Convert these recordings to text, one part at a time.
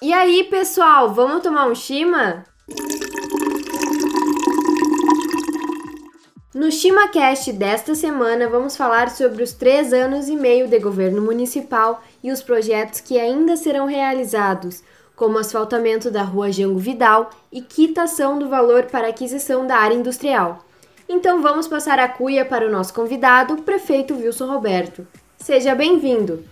E aí, pessoal, vamos tomar um chima? No ChimaCast desta semana, vamos falar sobre os três anos e meio de governo municipal e os projetos que ainda serão realizados, como asfaltamento da rua Jango Vidal e quitação do valor para aquisição da área industrial. Então vamos passar a cuia para o nosso convidado, o prefeito Wilson Roberto. Seja bem-vindo!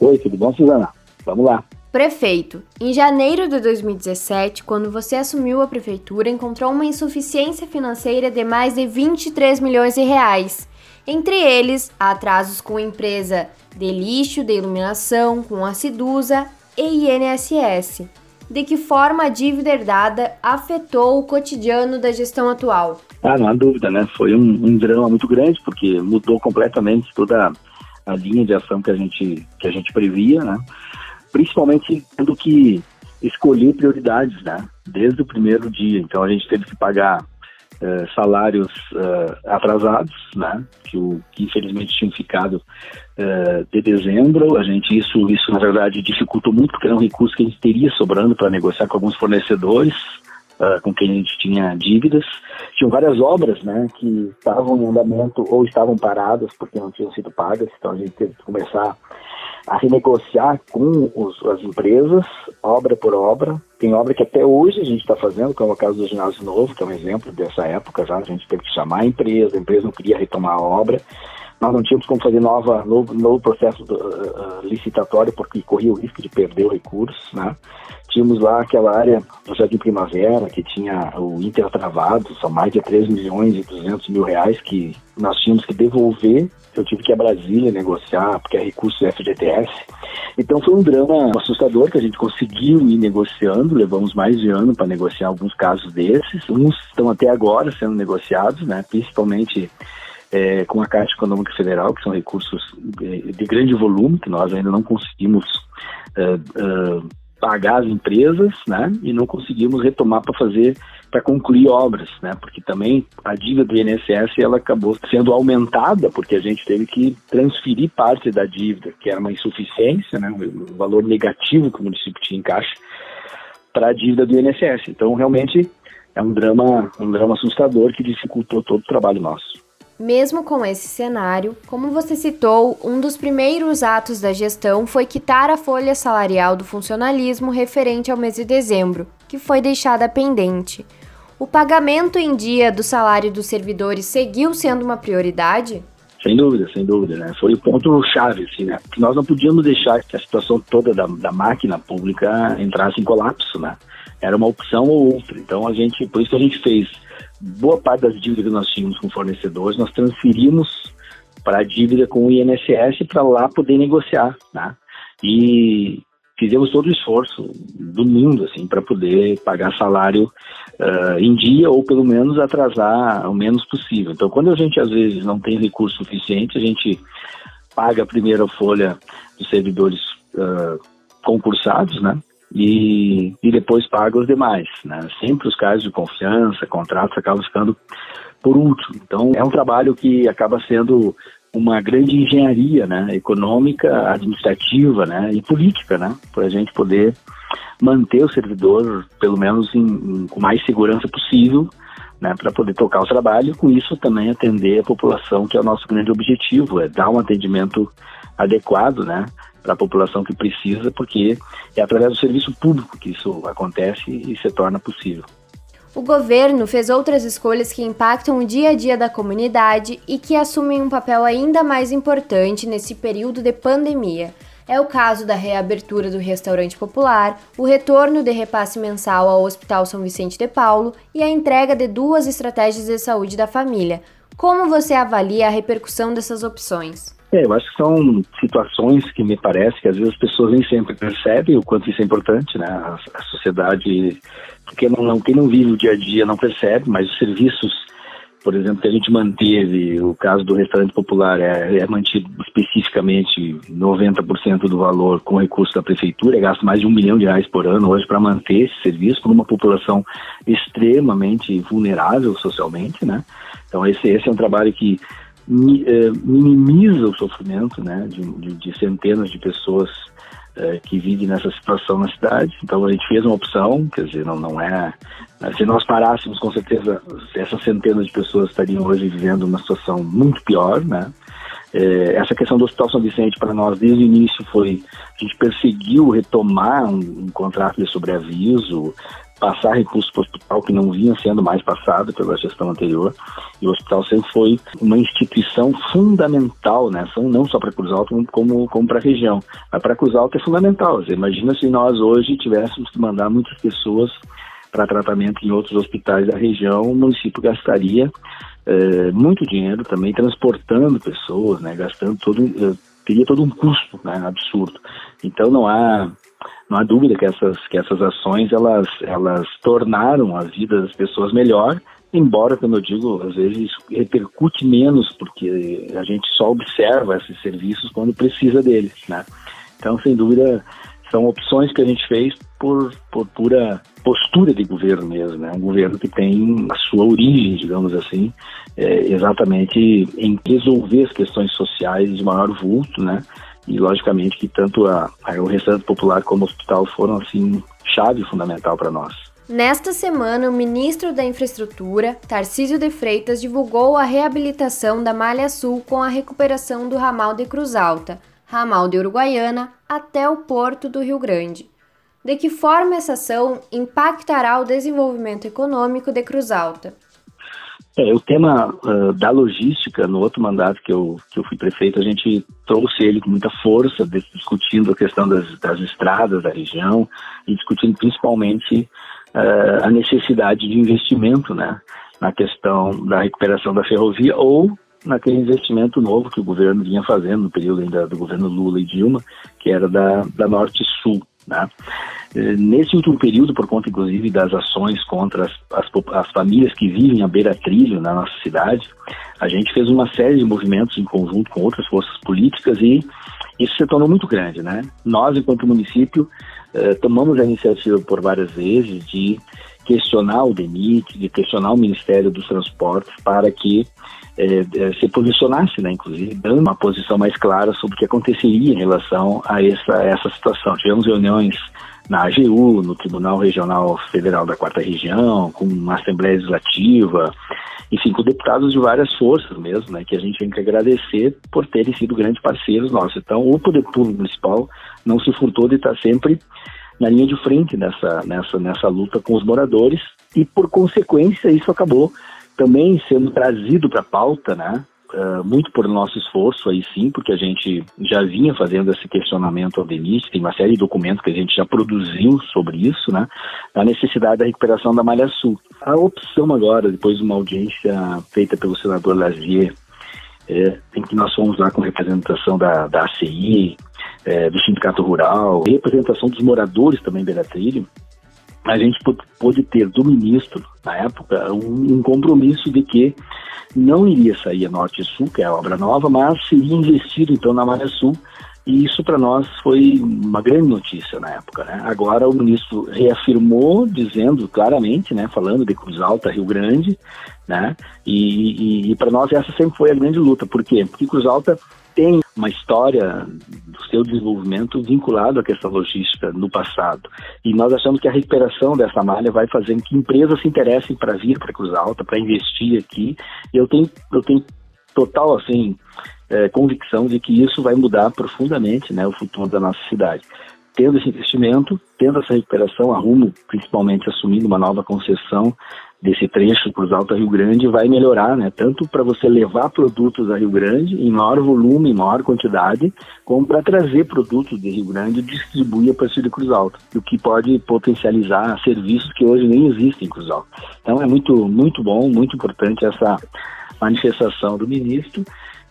Oi, tudo bom, Suzana? Vamos lá! Prefeito, em janeiro de 2017, quando você assumiu a prefeitura, encontrou uma insuficiência financeira de mais de 23 milhões de reais. Entre eles, atrasos com a empresa de lixo, de iluminação, com a Cidusa e INSS. De que forma a dívida herdada afetou o cotidiano da gestão atual? Ah, não há dúvida, né? Foi um, um drama muito grande, porque mudou completamente toda a linha de ação que a gente, que a gente previa, né? principalmente tendo que escolher prioridades, né? Desde o primeiro dia. Então a gente teve que pagar uh, salários uh, atrasados, né? Que, o, que infelizmente tinham ficado uh, de dezembro. A gente isso isso na verdade dificultou muito porque era um recurso que a gente teria sobrando para negociar com alguns fornecedores. com quem a gente tinha dívidas, tinham várias obras, né, que estavam em andamento ou estavam paradas porque não tinham sido pagas, então a gente teve que começar a renegociar com os, as empresas, obra por obra. Tem obra que até hoje a gente está fazendo, como é o caso do ginásio novo, que é um exemplo dessa época já. A gente teve que chamar a empresa, a empresa não queria retomar a obra. Nós não tínhamos como fazer nova, novo, novo processo do, uh, licitatório porque corria o risco de perder o recurso, né? Tínhamos lá aquela área do Jardim Primavera, que tinha o Inter travado, são mais de 3 milhões e 200 mil reais que nós tínhamos que devolver eu tive que ir a Brasília negociar, porque é recurso do FGTS. Então foi um drama assustador que a gente conseguiu ir negociando, levamos mais de ano para negociar alguns casos desses. Uns estão até agora sendo negociados, né, principalmente é, com a Caixa Econômica Federal, que são recursos de, de grande volume, que nós ainda não conseguimos uh, uh, pagar as empresas, né, e não conseguimos retomar para fazer para concluir obras, né? Porque também a dívida do INSS ela acabou sendo aumentada porque a gente teve que transferir parte da dívida, que era uma insuficiência, né? O valor negativo que o município tinha em caixa para a dívida do INSS. Então, realmente é um drama, um drama assustador que dificultou todo o trabalho nosso. Mesmo com esse cenário, como você citou, um dos primeiros atos da gestão foi quitar a folha salarial do funcionalismo referente ao mês de dezembro, que foi deixada pendente. O pagamento em dia do salário dos servidores seguiu sendo uma prioridade? Sem dúvida, sem dúvida, né? Foi o ponto chave, assim, né? Porque nós não podíamos deixar que a situação toda da, da máquina pública entrasse em colapso, né? Era uma opção ou outra. Então a gente, por isso que a gente fez boa parte das dívidas que nós tínhamos com fornecedores, nós transferimos para a dívida com o INSS para lá poder negociar, né? E fizemos todo o esforço do mundo, assim, para poder pagar salário uh, em dia ou pelo menos atrasar o menos possível. Então, quando a gente às vezes não tem recurso suficiente, a gente paga a primeira folha dos servidores uh, concursados, né? E, e depois paga os demais. Né? Sempre os casos de confiança, contratos acabam ficando por último. Então é um trabalho que acaba sendo uma grande engenharia né? econômica, administrativa né? e política, né? para a gente poder manter o servidor, pelo menos em, em, com mais segurança possível, né, para poder tocar o trabalho, com isso também atender a população, que é o nosso grande objetivo, é dar um atendimento adequado, né, para a população que precisa, porque é através do serviço público que isso acontece e se torna possível. O governo fez outras escolhas que impactam o dia a dia da comunidade e que assumem um papel ainda mais importante nesse período de pandemia. É o caso da reabertura do restaurante popular, o retorno de repasse mensal ao Hospital São Vicente de Paulo e a entrega de duas estratégias de saúde da família. Como você avalia a repercussão dessas opções? É, eu acho que são situações que me parece que às vezes as pessoas nem sempre percebem o quanto isso é importante, né? A, sociedade, quem não, quem não vive o dia a dia não percebe, mas os serviços, por exemplo, que a gente manteve, o caso do restaurante popular é, é mantido especificamente 90% do valor com recurso da prefeitura, é gasto mais de um milhão de reais por ano hoje para manter esse serviço por uma população extremamente vulnerável socialmente, né? Então esse, esse é um trabalho que eh, minimiza o sofrimento né, de, de, de centenas de pessoas é, que vivem nessa situação na cidade. Então a gente fez uma opção, quer dizer, não, não é. Né, se nós parássemos, com certeza, essas centenas de pessoas estariam hoje vivendo uma situação muito pior, né? É, essa questão do Hospital São Vicente, para nós, desde o início, foi. A gente perseguiu retomar um, um contrato de sobreaviso, passar recursos para o hospital que não vinha sendo mais passado pela gestão anterior. E o hospital sempre foi uma instituição fundamental, né? não só para Cruz Alta, como, como para a região. Mas para Cruz Alta é fundamental. Você imagina se nós hoje tivéssemos que mandar muitas pessoas para tratamento em outros hospitais da região, o município gastaria é, muito dinheiro também transportando pessoas, né? Gastando todo, eh, teria todo um custo né? absurdo. Então não há não há dúvida que essas, que essas ações elas, elas tornaram a vida das pessoas melhor, embora, como eu digo, às vezes repercute menos, porque a gente só observa esses serviços quando precisa deles, né? Então, sem dúvida, são opções que a gente fez por, por pura postura de governo mesmo, né? Um governo que tem a sua origem, digamos assim, é, exatamente em resolver as questões sociais de maior vulto, né? E logicamente que tanto a, a, o restaurante popular como o hospital foram assim chave fundamental para nós. Nesta semana, o ministro da Infraestrutura, Tarcísio de Freitas, divulgou a reabilitação da Malha Sul com a recuperação do ramal de Cruz Alta, ramal de Uruguaiana, até o porto do Rio Grande. De que forma essa ação impactará o desenvolvimento econômico de Cruz Alta? É, o tema uh, da logística, no outro mandato que eu, que eu fui prefeito, a gente trouxe ele com muita força, discutindo a questão das, das estradas da região e discutindo principalmente uh, a necessidade de investimento né, na questão da recuperação da ferrovia ou naquele investimento novo que o governo vinha fazendo no período ainda do governo Lula e Dilma, que era da, da Norte-Sul. Né? Eh, nesse último período, por conta inclusive das ações contra as, as, as, famílias que vivem à beira-trilho na nossa cidade, a gente fez uma série de movimentos em conjunto com outras forças políticas e isso se tornou muito grande. Né? Nós, enquanto município, eh, tomamos a iniciativa por várias vezes de questionar o DENIT, de questionar o Ministério dos Transportes para que é, é, se posicionasse, né, inclusive, dando uma posição mais clara sobre o que aconteceria em relação a essa, essa situação. Tivemos reuniões na AGU, no Tribunal Regional Federal da Quarta Região, com uma Assembleia Legislativa, enfim, com deputados de várias forças mesmo, né, que a gente tem que agradecer por terem sido grandes parceiros nossos. Então, o Poder Público Municipal não se furtou de estar sempre na linha de frente nessa, nessa, nessa luta com os moradores e, por consequência, isso acabou também sendo trazido para a pauta, né? Uh, muito por nosso esforço aí sim, porque a gente já vinha fazendo esse questionamento ao DENIS, tem uma série de documentos que a gente já produziu sobre isso, né? A necessidade da recuperação da Malha Sul. A opção agora, depois de uma audiência feita pelo senador Lazier, é, em que nós fomos lá com representação da, da ACI, é, do Sindicato Rural, representação dos moradores também Beira Trilho, a gente pôde ter do ministro, na época, um, um, compromisso de que não iria sair a Norte e Sul, que é a obra nova, mas seria investido então na Maré Sul, e isso para nós foi uma grande notícia na época. Né? Agora o ministro reafirmou, dizendo claramente, né, falando de Cruz Alta, Rio Grande, né, e, e, e para nós essa sempre foi a grande luta. Por quê? Porque Cruz Alta tem uma história do seu desenvolvimento vinculado à questão logística no passado. E nós achamos que a recuperação dessa malha vai fazer com que empresas se interessem para vir para Cruz Alta, para investir aqui. E eu tenho, eu tenho total assim é, convicção de que isso vai mudar profundamente né, o futuro da nossa cidade. Tendo esse investimento, tendo essa recuperação, a Rumo principalmente assumindo uma nova concessão desse trecho Cruz Alta Rio Grande vai melhorar, né? Tanto para você levar produtos a Rio Grande em maior volume, em maior quantidade, como para trazer produtos de Rio Grande e distribuir a partir de Cruz Alta, o que pode potencializar serviços que hoje nem existem em Cruz Alta. Então é muito, muito bom, muito importante essa manifestação do ministro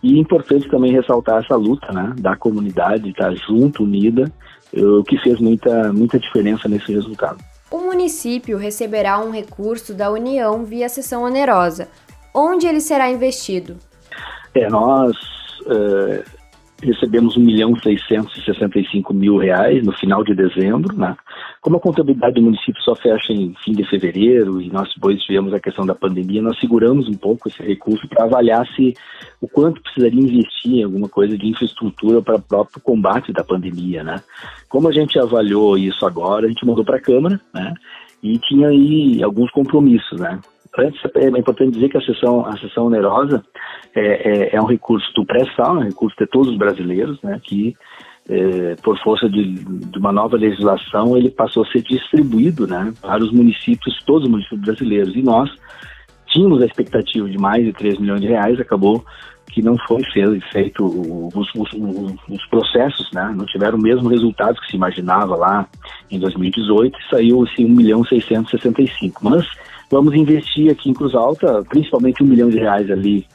e é importante também ressaltar essa luta, né, da comunidade estar junto, unida, o que fez muita, muita diferença nesse resultado. O município receberá um recurso da União via sessão onerosa. Onde ele será investido? É, nós uh, recebemos 1 milhão 665 mil reais no final de dezembro, né, como a contabilidade do município só fecha em fim de fevereiro e nós depois tivemos a questão da pandemia, nós seguramos um pouco esse recurso para avaliar se o quanto precisaria investir em alguma coisa de infraestrutura para o próprio combate da pandemia, né? Como a gente avaliou isso agora, a gente mandou para a Câmara, né? E tinha aí alguns compromissos, né? Antes, é importante dizer que a sessão, a sessão onerosa é, é, é um recurso do pré-sal, é um recurso de todos os brasileiros, né? Que é, por força de, de, uma nova legislação, ele passou a ser distribuído né, para os municípios, todos os municípios brasileiros. E nós tínhamos a expectativa de mais de 3 milhões de reais, acabou que não foi feito os, os, os, processos, né? não tiveram o mesmo resultado que se imaginava lá em 2018, saiu assim, 1 milhão 665. Mas vamos investir aqui em Cruz Alta, principalmente um milhão de reais ali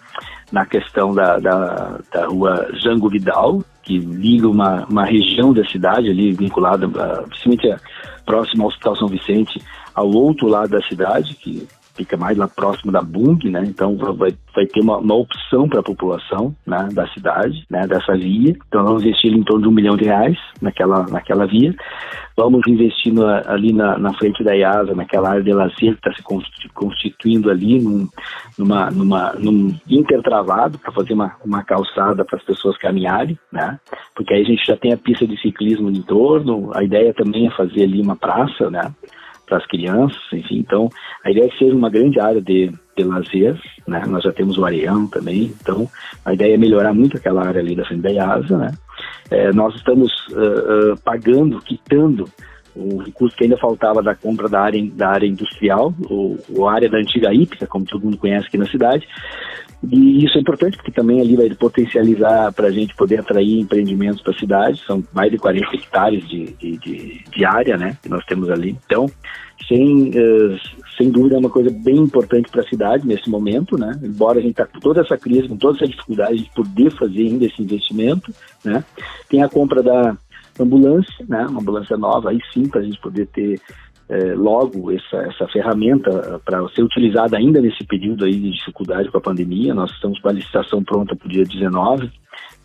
na questão da, da, da rua Jango Vidal, que liga uma, uma região da cidade ali, vinculada, principalmente próxima ao Hospital São Vicente, ao outro lado da cidade, que fica mais lá próximo da Bung, né? Então vai, vai ter uma, uma opção para a população né, da cidade, né, dessa via. Então vamos investir em torno de um milhão de reais naquela, naquela via. Vamos investir no, ali na, na, frente da IASA, naquela área de lazer que está se constituindo ali num, numa, numa, num intertravado para fazer uma, uma calçada para as pessoas caminharem, né? Porque aí a gente já tem a pista de ciclismo no entorno. A ideia também é fazer ali uma praça, né? Para as crianças, enfim. Então, a ideia é seja uma grande área de, de lazer, né? Nós já temos o Areião também, então a ideia é melhorar muito aquela área ali da frente da IASA, né? É, nós estamos uh, uh, pagando, quitando o recurso que ainda faltava da compra da área, da área industrial, ou, ou área da antiga Ípica, como todo mundo conhece aqui na cidade, e isso é importante porque também ali vai potencializar para a gente poder atrair empreendimentos para a cidade. São mais de 40 hectares de, de, de, de, área né, que nós temos ali. Então, sem, uh, sem dúvida, é uma coisa bem importante para a cidade nesse momento. Né? Embora a gente está com toda essa crise, com toda essa dificuldade de poder fazer ainda esse investimento. Né? Tem a compra da ambulância, né? uma ambulância nova, aí sim, para a gente poder ter é, logo essa, essa ferramenta para ser utilizada ainda nesse período aí de dificuldade com a pandemia. Nós estamos com a licitação pronta para o dia 19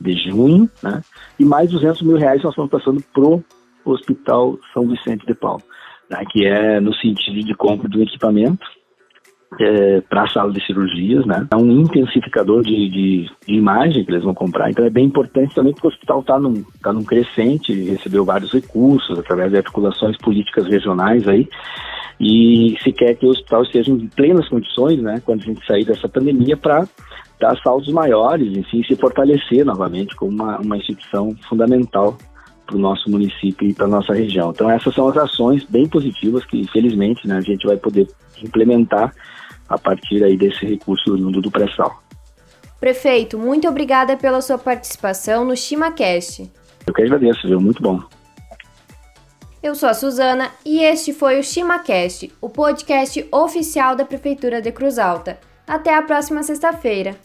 de junho, né? E mais 200 mil reais nós estamos passando pro Hospital São Vicente de Paulo, né? que é no sentido de compra do equipamento é, para a sala de cirurgias, né? É um intensificador de, de, de, imagem que eles vão comprar. Então é bem importante também porque o hospital está num, tá num crescente, recebeu vários recursos através de articulações políticas regionais aí. E se quer que o hospital esteja em plenas condições, né, quando a gente sair dessa pandemia, para dar saltos maiores, enfim, se fortalecer novamente como uma, uma instituição fundamental para o nosso município e para a nossa região. Então essas são as ações bem positivas que, felizmente, né, a gente vai poder implementar a partir aí desse recurso oriundo do pré-sal. Prefeito, muito obrigada pela sua participação no ChimaCast. Eu que agradeço, viu? Muito bom. Eu sou a Suzana e este foi o ChimaCast, o podcast oficial da Prefeitura de Cruz Alta. Até a próxima sexta-feira.